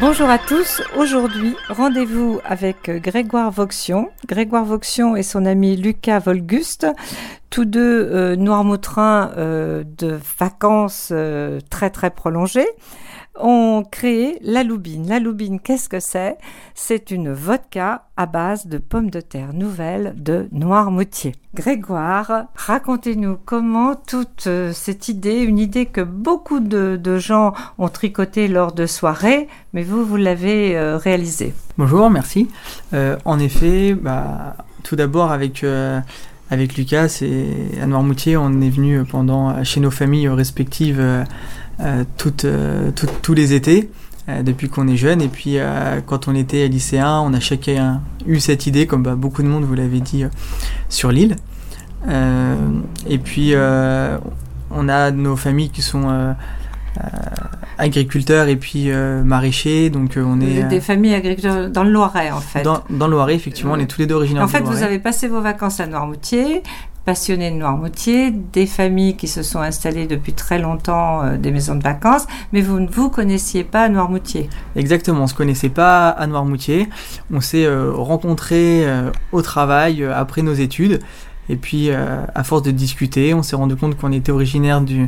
Bonjour à tous. Aujourd'hui, rendez-vous avec Grégoire Vauxion. Grégoire Vauxion et son ami Lucas Volguste, tous deux euh, noirmoutrins euh, de vacances euh, très très prolongées ont créé la loubine. La loubine, qu'est-ce que c'est? C'est une vodka à base de pommes de terre nouvelles de Noirmoutier. Grégoire, racontez-nous comment toute euh, cette idée, une idée que beaucoup de, gens ont tricoté lors de soirées, mais vous, vous l'avez euh, réalisée. Bonjour, merci. Euh, en effet, bah, tout d'abord avec... avec Lucas et à Noirmoutier, on est venu pendant chez nos familles respectives euh, euh, tous les étés euh, depuis qu'on est jeune. Et puis quand on était lycéen, on a chacun eu cette idée, comme bah, beaucoup de monde vous l'avez dit, sur l'île. et puis on a nos familles qui sont agriculteurs et puis maraîchers. Donc on est des familles agriculteurs dans le Loiret en fait. Dans, dans le Loiret effectivement, on est tous les deux originaires. En fait, vous avez passé vos vacances à Noirmoutier passionnés de Noirmoutier, des familles qui se sont installées depuis très longtemps, euh, des maisons de vacances, mais vous ne vous connaissiez pas à Noirmoutier. Exactement, on ne se connaissait pas à Noirmoutier. On s'est euh, rencontrés euh, au travail après nos études. Et puis, à force de discuter, on s'est rendu compte qu'on était originaire du,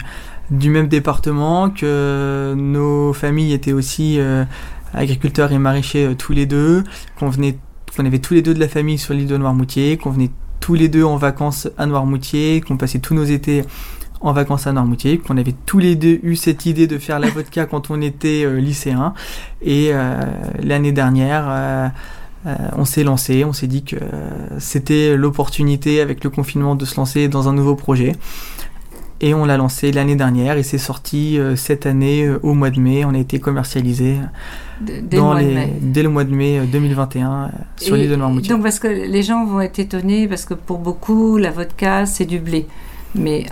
du même département, que nos familles étaient aussi agriculteurs et maraîchers tous les deux, qu'on venait qu'on avait tous les deux de la famille sur l'île de Noirmoutier, qu'on venait tous les deux en vacances à Noirmoutier, qu'on passait tous nos étés en vacances à Noirmoutier, qu'on avait tous les deux eu cette idée de faire la vodka quand on était euh, lycéen. Et euh, l'année dernière, euh, on s'est lancé, on s'est dit que c'était l'opportunité avec le confinement de se lancer dans un nouveau projet. Et on l'a lancé l'année dernière et c'est sorti cette année au mois de mai. On a été commercialisé dès, le mois de mai 2021 euh, sur l'île de Noirmoutier. Donc parce que les gens vont être étonnés parce que pour beaucoup la vodka c'est du blé, mais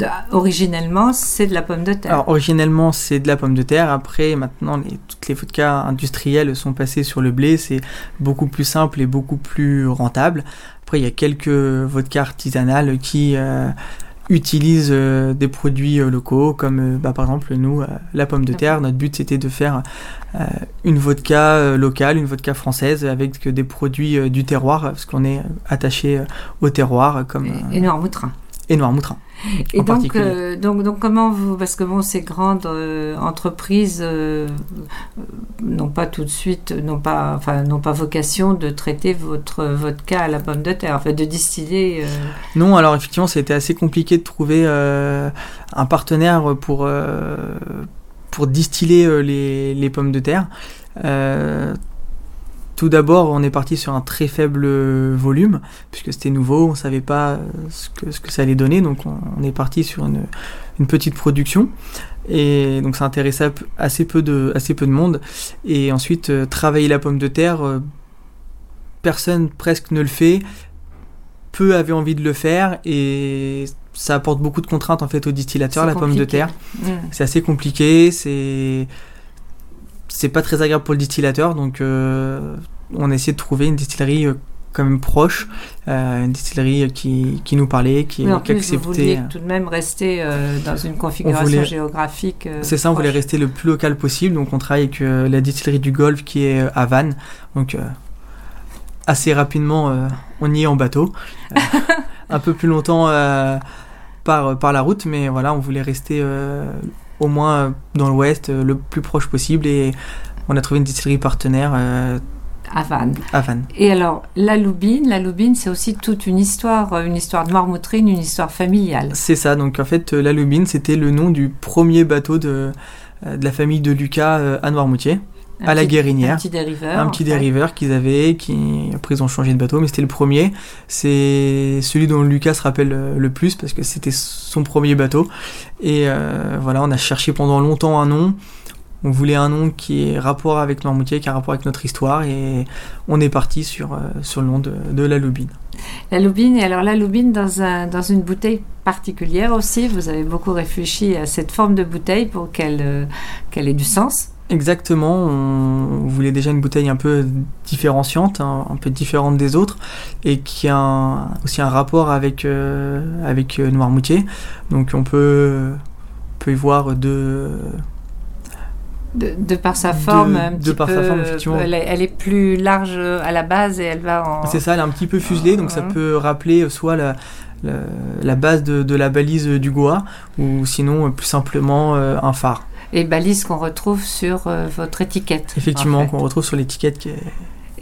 euh, originellement c'est de la pomme de terre. Alors originellement c'est de la pomme de terre. Après maintenant les, toutes les vodkas industrielles sont passées sur le blé. C'est beaucoup plus simple et beaucoup plus rentable. Après il y a quelques vodkas artisanales qui euh, utilisent euh, des produits euh, locaux, comme euh, bah, par exemple nous, la pomme de terre. Notre but c'était de faire une vodka locale, une vodka française avec des produits du terroir, parce qu'on est attaché au terroir. Comme, et, Noirmoutrin. Et Noirmoutrin. Et donc, euh, donc, donc, comment vous, parce que bon, ces grandes euh, entreprises euh, n'ont pas tout de suite, n'ont pas, enfin, n'ont pas vocation de traiter votre vodka à la pomme de terre, en fait, de distiller. Non, alors effectivement, c'était assez compliqué de trouver un partenaire pour pour distiller les, les, pommes de terre. Tout d'abord, on est parti sur un très faible volume, puisque c'était nouveau, on ne savait pas ce que, ce que ça allait donner, donc on, est parti sur une, une, petite production. Et donc ça intéressait assez peu de, assez peu de monde. Et ensuite, euh, travailler la pomme de terre, euh, personne presque ne le fait. Peu avaient envie de le faire et ça apporte beaucoup de contraintes en fait au distillateur, la pomme de terre. Mmh. C'est assez compliqué, c'est c'est pas très agréable pour le distillateur, donc euh, on a essayé de trouver une distillerie euh, quand même proche, euh, une distillerie qui, qui, nous parlait, qui, oui, en plus, acceptait. Vous vouliez tout de même rester dans une configuration géographique. c'est ça, on voulait rester le plus local possible, donc on travaille avec la distillerie du Golfe qui est à Vannes, donc assez rapidement on y est en bateau, un peu plus longtemps par, par la route, mais voilà, on voulait rester au moins euh, dans l'ouest, euh, le plus proche possible. Et on a trouvé une distillerie partenaire. Euh, à Vannes. À Vannes. Et alors, la Loubine, la Loubine, c'est aussi toute une histoire, une histoire de Marmoutrine, une histoire familiale. C'est ça, donc en fait, la Loubine, c'était le nom du premier bateau de, de la famille de Lucas à Noirmoutier à la Guérinière. Un petit dériveur. Un petit dériveur qu'ils avaient, qui après ils ont changé de bateau, mais c'était le premier. C'est celui dont Lucas se rappelle le plus parce que c'était son premier bateau. Et euh, voilà, on a cherché pendant longtemps un nom. On voulait un nom qui ait rapport avec Noirmoutier, qui ait rapport avec notre histoire, et on est parti sur, euh, sur le nom de, de, la Loubine. La Loubine, et alors la Loubine dans, un, dans une bouteille particulière aussi, vous avez beaucoup réfléchi à cette forme de bouteille pour qu'elle euh, qu'elle ait du sens. Exactement, on voulait déjà une bouteille un peu différenciante, hein, un peu différente des autres, et qui a aussi un rapport avec, euh, avec euh, Noirmoutier. Donc on peut, peut y voir deux, De, de, par sa forme, de, un petit par peu, sa forme, effectivement. Elle est, elle est, plus large à la base et elle va en. C'est ça, elle est un petit peu fuselée, donc ça peut rappeler soit la, la, la base de, de, la balise du Goa, ou sinon plus simplement un phare. Et balise qu'on retrouve sur euh, votre étiquette. Effectivement, en fait. qu'on retrouve sur l'étiquette qui est.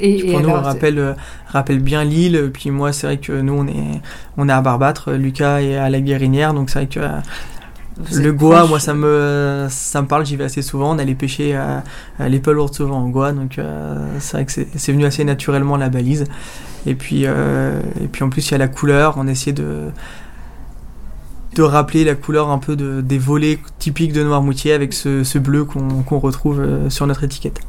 Et, pour et nous, alors, rappelle, euh, rappelle bien l'île. Puis moi, c'est vrai que nous, on est, on est à Barbâtre, Lucas est à la Guérinière, donc c'est vrai que vous le Goa, moi, ça me, ça me parle, j'y vais assez souvent. On allait pêcher à, à lourde souvent en Goa, donc euh, c'est vrai que c'est c'est venu assez naturellement la balise. Et puis, euh, et puis en plus, il y a la couleur, on essayait de de rappeler la couleur un peu de, des volets typiques de Noirmoutier avec ce, ce bleu qu'on retrouve euh, sur notre étiquette.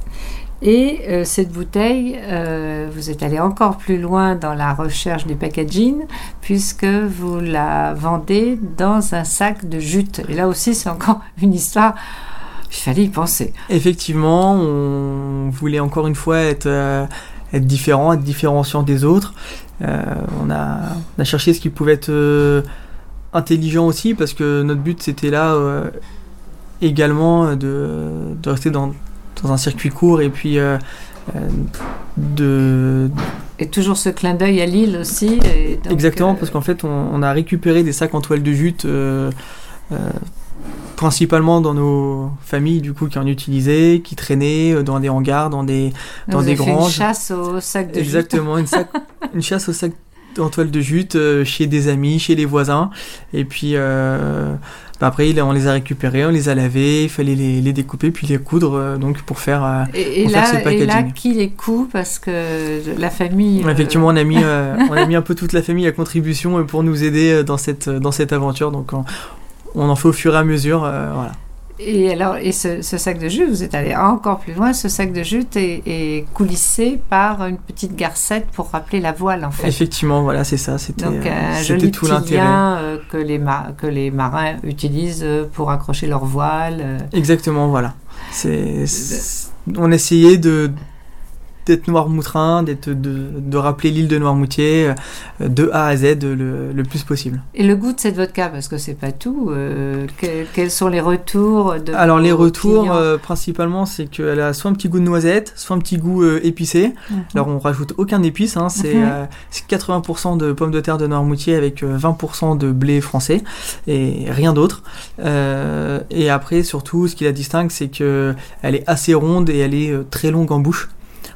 Et euh, cette bouteille, euh, vous êtes allé encore plus loin dans la recherche du packaging, puisque vous la vendez dans un sac de jute. Et là aussi, c'est encore une histoire. Il fallait y penser. Effectivement, on voulait encore une fois être, euh, être différent, être différenciant des autres. On, a, on a cherché ce qui pouvait être intelligent aussi, parce que notre but c'était là euh, également de, de rester dans, dans un circuit court et puis euh, euh, de, Et toujours ce clin d'œil à Lille aussi. et donc, Exactement, parce qu'en fait, on, on a récupéré des sacs en toile de jute, principalement dans nos familles, du coup, qui en utilisaient, qui traînaient dans des hangars, dans des, dans des fait une granges. chasse au sac de jute. Exactement, une, sac- une chasse aux sacs en toile de jute euh, chez des amis, chez les voisins. Et puis euh, bah après, on les a récupérés, on les a lavés, il fallait les, les découper, puis les coudre, euh, donc pour faire. Et, et pour faire ce là, et là, packaging. qui les coud Parce que la famille. euh, Effectivement, on a mis, on a mis un peu toute la famille à contribution pour nous aider dans cette, dans cette aventure. Donc, on, on en fait au fur et à mesure. voilà. Et alors, et ce, ce sac de jute, vous êtes allé encore plus loin. Ce sac de jute est, est coulissé par une petite garcette pour rappeler la voile, en fait. Effectivement, voilà, c'est ça. C'était Donc euh, un joli tout petit l'intérêt. lien euh, que, les que les marins utilisent euh, pour accrocher leur voile. euh. Exactement, voilà. C'est, c'est- on essayait de d'être Noirmoutrin, d'être de, de rappeler l'île de Noirmoutier euh, de A à Z le, le plus possible. Et le goût de cette vodka, parce que c'est pas tout. euh, que- quels sont les retours de Alors les retours, euh, principalement, c'est qu'elle a soit un petit goût de noisette, soit un petit goût euh, épicé. Mhm. Alors on rajoute aucun épice, hein, c'est Mhm. euh, c'est 80% de pommes de terre de Noirmoutier avec euh, 20% de blé français et rien d'autre. Et après surtout ce qui la distingue c'est que elle est assez ronde et elle est très longue en bouche.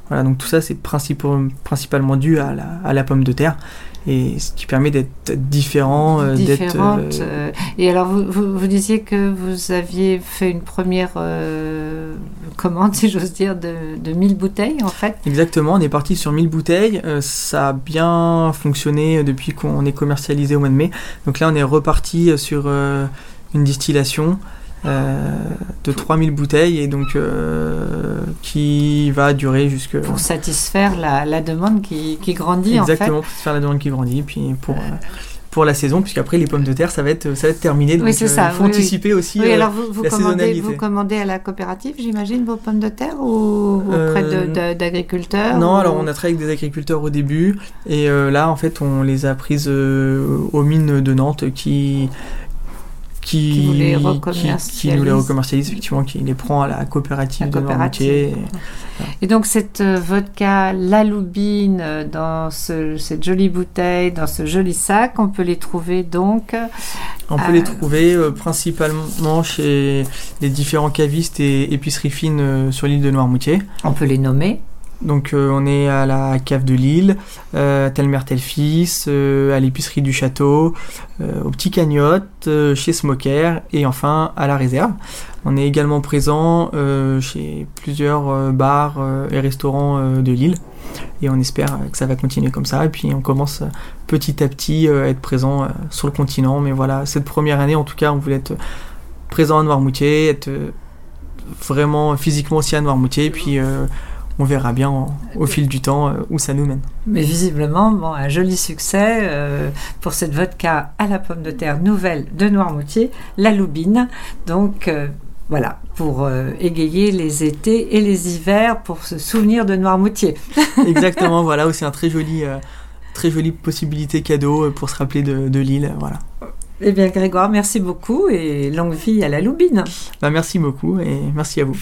Voilà donc tout ça c'est principal- principalement dû à la, à la pomme de terre et ce qui permet d'être différent, euh, euh, euh, Et alors, vous, vous, vous disiez que vous aviez fait une première euh, commande, si j'ose dire, de, de 1000 bouteilles, en fait? Exactement, on est parti sur 1000 bouteilles. Ça a bien fonctionné depuis qu'on est commercialisé au mois de mai. Donc là, on est reparti sur une distillation de 3000 bouteilles et donc euh, qui va durer jusque. Pour satisfaire la, la demande qui, qui grandit, Exactement, pour faire la demande qui grandit. Puis pour. euh, pour la saison, puisqu'après les pommes de terre, ça va être, ça va être terminé. Donc, Oui, c'est ça, Il faut oui, oui. anticiper aussi. en fait. Oui, euh, alors vous, vous, la commandez, saisonnalité. vous commandez à la coopérative, j'imagine, vos pommes de terre ou auprès Euh, d'agriculteurs Non, ou- alors on a travaillé avec des agriculteurs au début et euh, là en fait on les a prises euh, aux mines de Nantes qui qui, Qui vous les qui- qui nous les recommercialise effectivement, qui les prend à la coopérative La de. Noirmoutier. Et donc cette euh, vodka La Loubine euh, dans ce- cette jolie bouteille, dans ce joli sac, on peut les trouver donc On peut les trouver euh, principalement chez les différents cavistes et épiceries fines sur l'île de Noirmoutier. on peut les nommer. Donc euh, on est à la cave de Lille, euh, tel mère tel fils, euh, à l'épicerie du château, euh, au petit cagnotte, chez Smoker et enfin à la réserve. On est également présent chez plusieurs bars et restaurants de Lille et on espère que ça va continuer comme ça et puis on commence petit à petit à être présent sur le continent. Mais voilà, cette première année en tout cas on voulait être présent à Noirmoutier, être vraiment physiquement aussi à Noirmoutier et puis on verra bien en- au fil du temps euh, où ça nous mène. Mais visiblement, bon, un joli succès euh, pour cette vodka à la pomme de terre nouvelle de Noirmoutier, La Loubine. Donc euh, voilà, pour euh, égayer les étés et les hivers, pour se souvenir de Noirmoutier. Exactement, voilà, aussi un très joli, très jolie possibilité cadeau pour se rappeler de, de l'île. Voilà. Eh bien, Grégoire, merci beaucoup et longue vie à La Loubine. Bah, merci beaucoup et merci à vous.